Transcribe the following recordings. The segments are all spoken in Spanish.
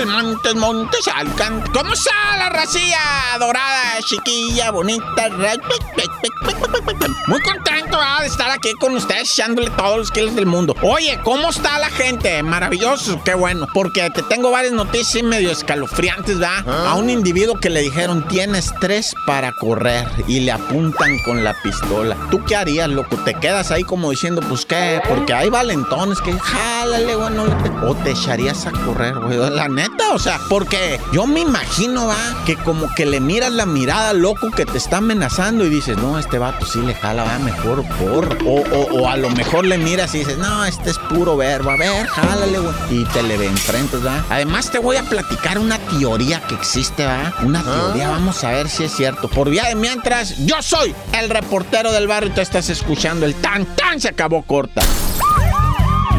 Montes, Montes, Alcan. ¿Cómo está la racilla dorada, chiquilla, bonita? Muy contento ¿verdad? de estar aquí con ustedes echándole todos los kilos del mundo. Oye, ¿cómo está la gente? Maravilloso, qué bueno. Porque te tengo varias noticias medio escalofriantes, ¿verdad? A un individuo que le dijeron, tienes tres para correr y le apuntan con la pistola. ¿Tú qué harías, loco? Te quedas ahí como diciendo, pues qué, porque hay valentones que jálale, güey, no le pe- O te echarías a correr, güey. La neta, o sea, porque yo me imagino, va, que como que le miras la mirada loco que te está amenazando y dices, no, este vato sí le jala, va, mejor por. O, o, o a lo mejor le miras y dices, no, este es puro verbo, a ver, jálale, güey. Y te le enfrentas, va. Además, te voy a platicar una teoría que existe, va. Una teoría, vamos a ver si es cierto. Por vía de mientras, yo soy el reportero del barrio y te estás escuchando el tan tan se acabó corta.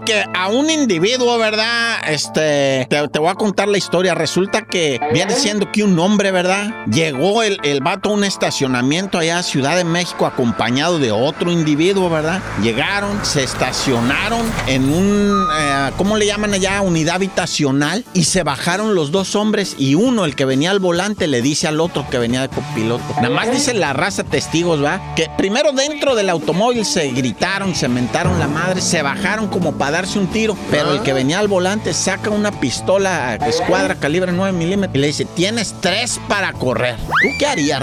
que a un individuo, ¿verdad? Este, te, te voy a contar la historia. Resulta que viene siendo que un hombre, ¿verdad? Llegó el, el vato a un estacionamiento allá a Ciudad de México acompañado de otro individuo, ¿verdad? Llegaron, se estacionaron en un, eh, ¿cómo le llaman allá? Unidad habitacional y se bajaron los dos hombres y uno, el que venía al volante, le dice al otro que venía de copiloto. Nada más dice la raza testigos, ¿va? Que primero dentro del automóvil se gritaron, se mentaron la madre, se bajaron como para darse un tiro, pero el que venía al volante saca una pistola escuadra calibre 9 milímetros y le dice, tienes tres para correr. ¿Tú qué harías,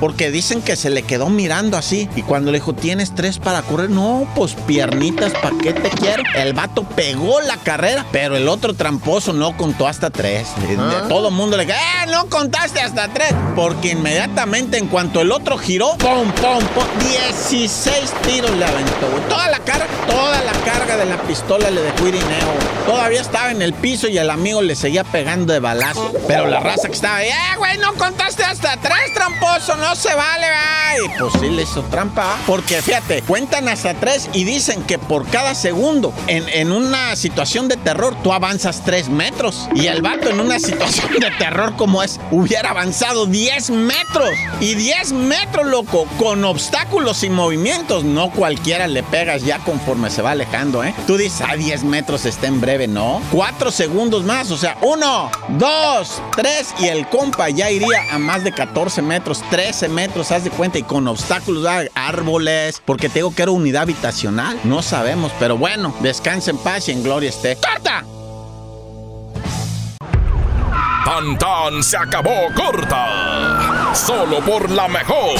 Porque dicen que se le quedó mirando así y cuando le dijo, tienes tres para correr, no, pues piernitas, ¿para qué te quiero? El vato pegó la carrera, pero el otro tramposo no contó hasta tres. De- de Todo el mundo le dijo, ¡eh, no contaste hasta tres! Porque inmediatamente en cuanto el otro giró, ¡pum, pum, pum! 16 tiros le aventó. Toda la carga, toda la carga de la pistola le dejó irineo. Todavía estaba en el piso y el amigo le seguía pegando de balazo. Pero la raza que estaba ahí, ¡eh, güey, no contaste hasta tres, tramposo! ¡No se vale, güey! Pues sí le hizo trampa. Porque fíjate, cuentan hasta tres y dicen que por cada segundo, en, en una situación de terror, tú avanzas tres metros. Y el vato en una situación de terror como es, hubiera avanzado 10 metros. Y 10 metros, loco, con obstáculos y movimientos. No cualquiera le pegas ya conforme se va alejando, ¿eh? Tú dices, a 10 metros está en breve, ¿no? Cuatro segundos más, o sea, uno, dos, tres, y el compa ya iría a más de 14 metros, 13 metros, haz de cuenta, y con obstáculos, ah, árboles, porque te digo que era unidad habitacional. No sabemos, pero bueno, descansa en paz y en gloria esté. ¡Corta! Tan tan se acabó corta. Solo por la mejor.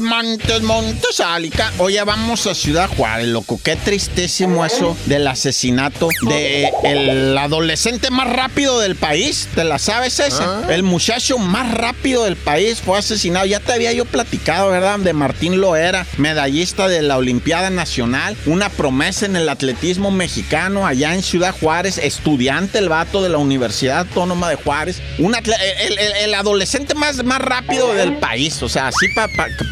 Montes, Montes, Alica. Oye, vamos a Ciudad Juárez, loco. Qué tristísimo eso del asesinato de el adolescente más rápido del país. ¿Te la sabes esa? El muchacho más rápido del país fue asesinado. Ya te había yo platicado, ¿verdad? De Martín Loera, medallista de la Olimpiada Nacional, una promesa en el atletismo mexicano allá en Ciudad Juárez, estudiante el vato de la Universidad Autónoma de Juárez, un el, el- el adolescente más, más rápido del país, o sea, así para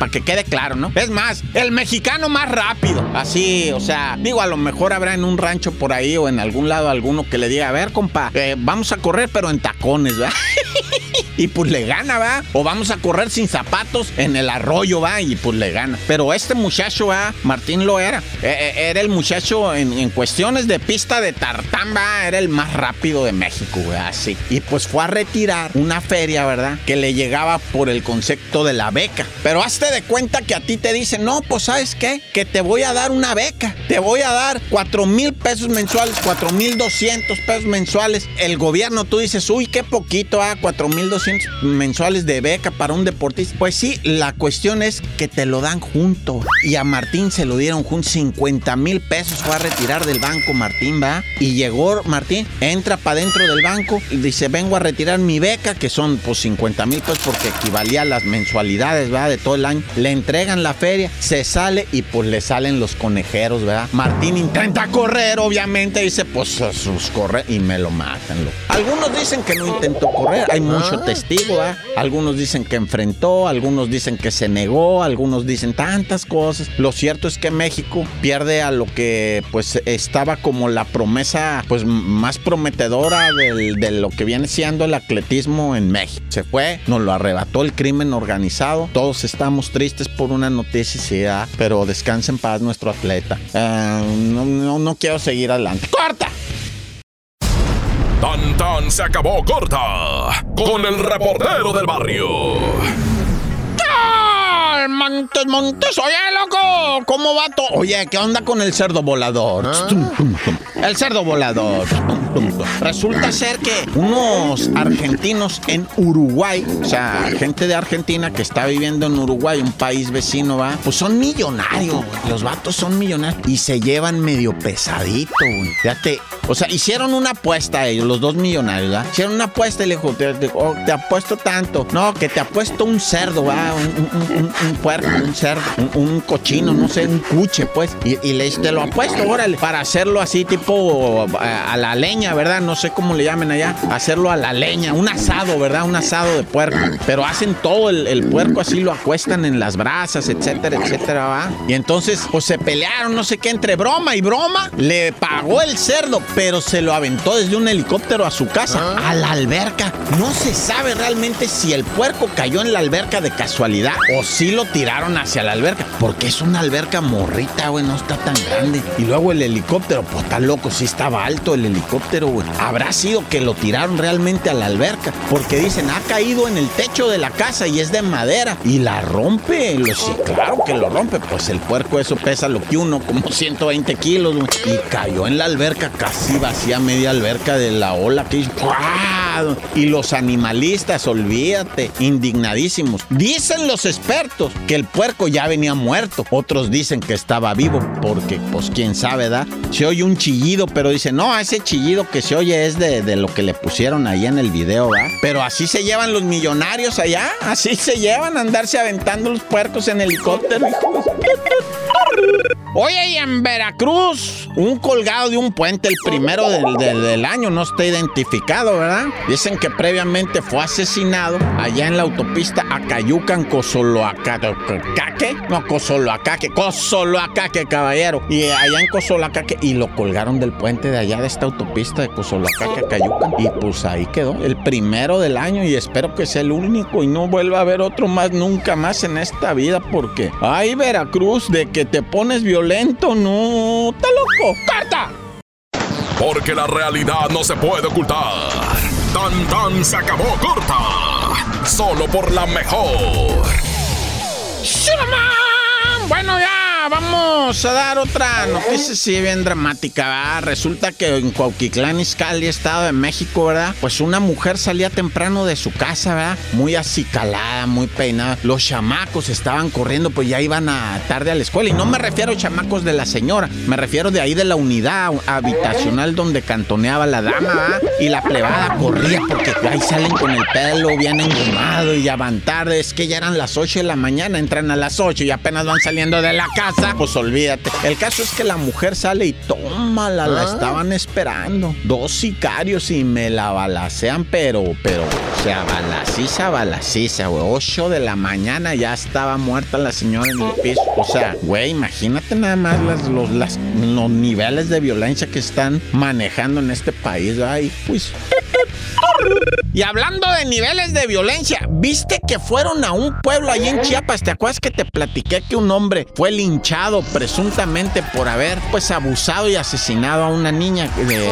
que quede claro, ¿no? Es más, el mexicano más rápido, así, o sea, digo, a lo mejor habrá en un rancho por ahí o en algún lado alguno que le diga, a ver, compa, eh, vamos a correr pero en tacones, ¿verdad? y pues le gana, ¿va? O vamos a correr sin zapatos en el arroyo, ¿va? Y pues le gana. Pero este muchacho, ¿va? Martín lo era. Eh, eh, era el muchacho en, en cuestiones de pista de tartán, ¿va? Era el más rápido de México, güey, así. Y pues fue a retirar una feria, ¿verdad? Que le llegaba por el concepto de la beca. Pero hazte de cuenta que a ti te dicen, no, pues ¿sabes qué? Que te voy a dar una beca. Te voy a dar 4 mil pesos mensuales, 4 mil 200 pesos mensuales. El gobierno, tú dices, uy, qué poquito, ah, 4 mil 200 400 mensuales de beca para un deportista. Pues sí, la cuestión es que te lo dan junto. Y a Martín se lo dieron junto 50 mil pesos. Fue a retirar del banco Martín, ¿va? Y llegó Martín, entra para dentro del banco y dice, vengo a retirar mi beca, que son pues 50 mil pesos porque equivalía a las mensualidades, ¿verdad? De todo el año. Le entregan la feria, se sale y pues le salen los conejeros, ¿verdad? Martín intenta correr, obviamente, dice, pues sus corre y me lo matan. Algunos dicen que no intentó correr, hay mucho ah. ¿Verdad? Algunos dicen que enfrentó, algunos dicen que se negó, algunos dicen tantas cosas. Lo cierto es que México pierde a lo que pues estaba como la promesa pues más prometedora de lo que viene siendo el atletismo en México. Se fue, nos lo arrebató el crimen organizado. Todos estamos tristes por una noticia, pero descansen en paz nuestro atleta. Eh, no, no quiero seguir adelante. ¡Corta! Tan tan se acabó corta con el reportero del barrio. Montes, Montes. Oye, loco, ¿cómo va todo? Oye, ¿qué onda con el cerdo volador? Ah. El cerdo volador. Resulta ser que unos argentinos en Uruguay, o sea, gente de Argentina que está viviendo en Uruguay, un país vecino, va, pues son millonarios, Los vatos son millonarios y se llevan medio pesadito, güey. Fíjate, o sea, hicieron una apuesta ellos, los dos millonarios, ¿verdad? Hicieron una apuesta y le dijo, te, oh, apuesto tanto. No, que te apuesto un cerdo, ¿va? Un, puerco, un cerdo, un, cochino, no sé, un cuche, pues. Y, le dice, te lo apuesto, órale, para hacerlo así tipo a, la leña, ¿verdad? No sé cómo le llamen allá. Hacerlo a la leña, un asado, ¿verdad? Un asado de puerco. Pero hacen todo el, puerco así, lo acuestan en las brasas, etcétera, etcétera, ¿va? Y entonces, pues se pelearon, no sé qué, entre broma y broma. Le pagó el cerdo, pero se lo aventó desde un helicóptero a su casa, ah. a la alberca. No se sabe realmente si el puerco cayó en la alberca de casualidad o si lo tiraron hacia la alberca, porque es una alberca morrita, güey, no está tan grande. Y luego el helicóptero, pues está loco, sí estaba alto el helicóptero, güey. Habrá sido que lo tiraron realmente a la alberca, porque dicen, ha caído en el techo de la casa y es de madera y la rompe. Lo, sí, claro que lo rompe, pues el puerco eso pesa lo que uno, como 120 kilos, güey. Y cayó en la alberca casi vacía, media alberca de la ola que. Y los animalistas, olvídate, indignadísimos. Dicen los expertos que el puerco ya venía muerto. Otros dicen que estaba vivo, porque, pues, quién sabe, ¿da? Se oye un chillido, pero dicen, no, ese chillido que se oye es de, de lo que le pusieron ahí en el video, ¿va? Pero así se llevan los millonarios allá, así se llevan a andarse aventando los puercos en helicóptero. Oye, y en Veracruz, un colgado de un puente, el primero del, año, no está identificado, ¿verdad? Dicen que previamente fue asesinado allá en la autopista Acayucan, Cosoloacaque. No, Cosoloacaque, Cosoloacaque, caballero. Y allá en Cosoloacaque, y lo colgaron del puente de allá de esta autopista de Cosoloacaque, Acayucan. Y pues ahí quedó, el primero del año, y espero que sea el único y no vuelva a haber otro más nunca más en esta vida, porque ay, Veracruz, de que te pones violento lento, no. ¡Está loco! ¡Carta! Porque la realidad no se puede ocultar. Tan tan se acabó corta. Solo por la mejor. Bueno, ya vamos a dar otra noticia sí bien dramática, Resulta que en Cuauquitlán, Izcalli, Estado de México, ¿verdad? Pues una mujer salía temprano de su casa, ¿verdad? Muy acicalada, muy peinada. Los chamacos estaban corriendo, pues ya iban a tarde a la escuela. Y no me refiero a chamacos de la señora, me refiero de ahí de la unidad habitacional donde cantoneaba la dama, ¿verdad? Y la plebada corría porque ahí salen con el pelo bien engomado y ya van tarde. Es que ya eran las 8 de la mañana, entran a las 8 y apenas van saliendo de la casa pues olvídate. El caso es que la mujer sale y tómala, la ah. estaban esperando. Dos sicarios y me la balacean, pero, pero, o sea, balaciza, güey. Ocho de la mañana ya estaba muerta la señora en el piso. O sea, güey, imagínate nada más los, los niveles de violencia que están manejando en este país. Ay, pues. Y hablando de niveles de violencia, ¿viste que fueron a un pueblo allí en Chiapas? ¿Te acuerdas que te platiqué que un hombre fue linchado presuntamente por haber pues abusado y asesinado a una niña de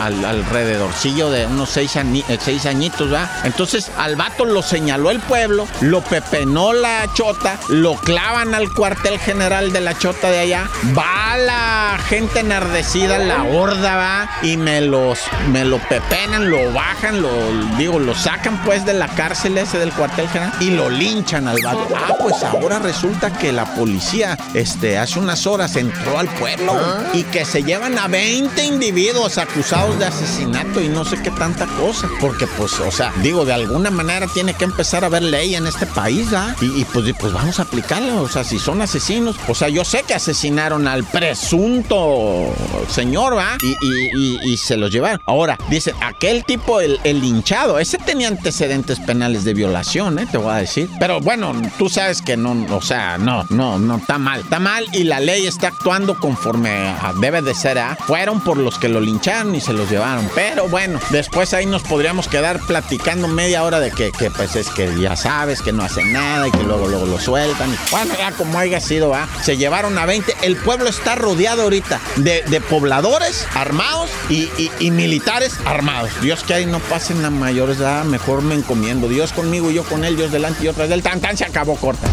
al, alrededorcillo de unos seis, eh, seis añitos, ¿verdad? Entonces al vato lo señaló el pueblo, lo pepenó la chota, lo clavan al cuartel general de la chota de allá, va va la gente enardecida, la horda va y me los, me lo pepenan, lo bajan, lo, digo, lo sacan pues de la cárcel ese del cuartel general y lo linchan al vato. Ah, pues ahora resulta que la policía, este, hace unas horas entró al pueblo y que se llevan a 20 individuos acusados de asesinato y no sé qué tanta cosa. Porque pues, o sea, digo, de alguna manera tiene que empezar a haber ley en este país, ¿ah? Y, pues, pues vamos a aplicarlo. O sea, si son asesinos, o sea, yo sé que asesinaron al presunto señor, ¿va? Y, se los llevaron. Ahora, dice, aquel tipo, el, el hinchado, ese tenía antecedentes penales de violación, ¿eh? Te voy a decir. Pero bueno, tú sabes que no, o sea, no, no, no, está mal. Está mal y la ley está actuando conforme debe de ser, ¿ah? Fueron por los que lo lincharon y se los llevaron. Pero bueno, después ahí nos podríamos quedar platicando media hora de que, que pues es que ya sabes que no hacen nada y que luego, luego lo sueltan. bueno, ya como haya sido, ¿ah? Se llevaron a 20. El pueblo está rodeado ahorita de, pobladores armados y, militares armados. Dios que ahí no pasen a mayores, ¿ah? Mejor me encomiendo. Dios conmigo, yo con él, Dios delante y otras del tan tan se acabó corta.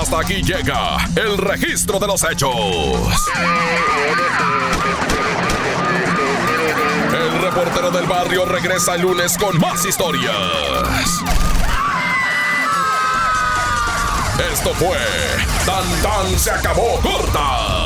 Hasta aquí llega el registro de los hechos. El reportero del barrio regresa el lunes con más historias. Esto fue Tan Tan se acabó corta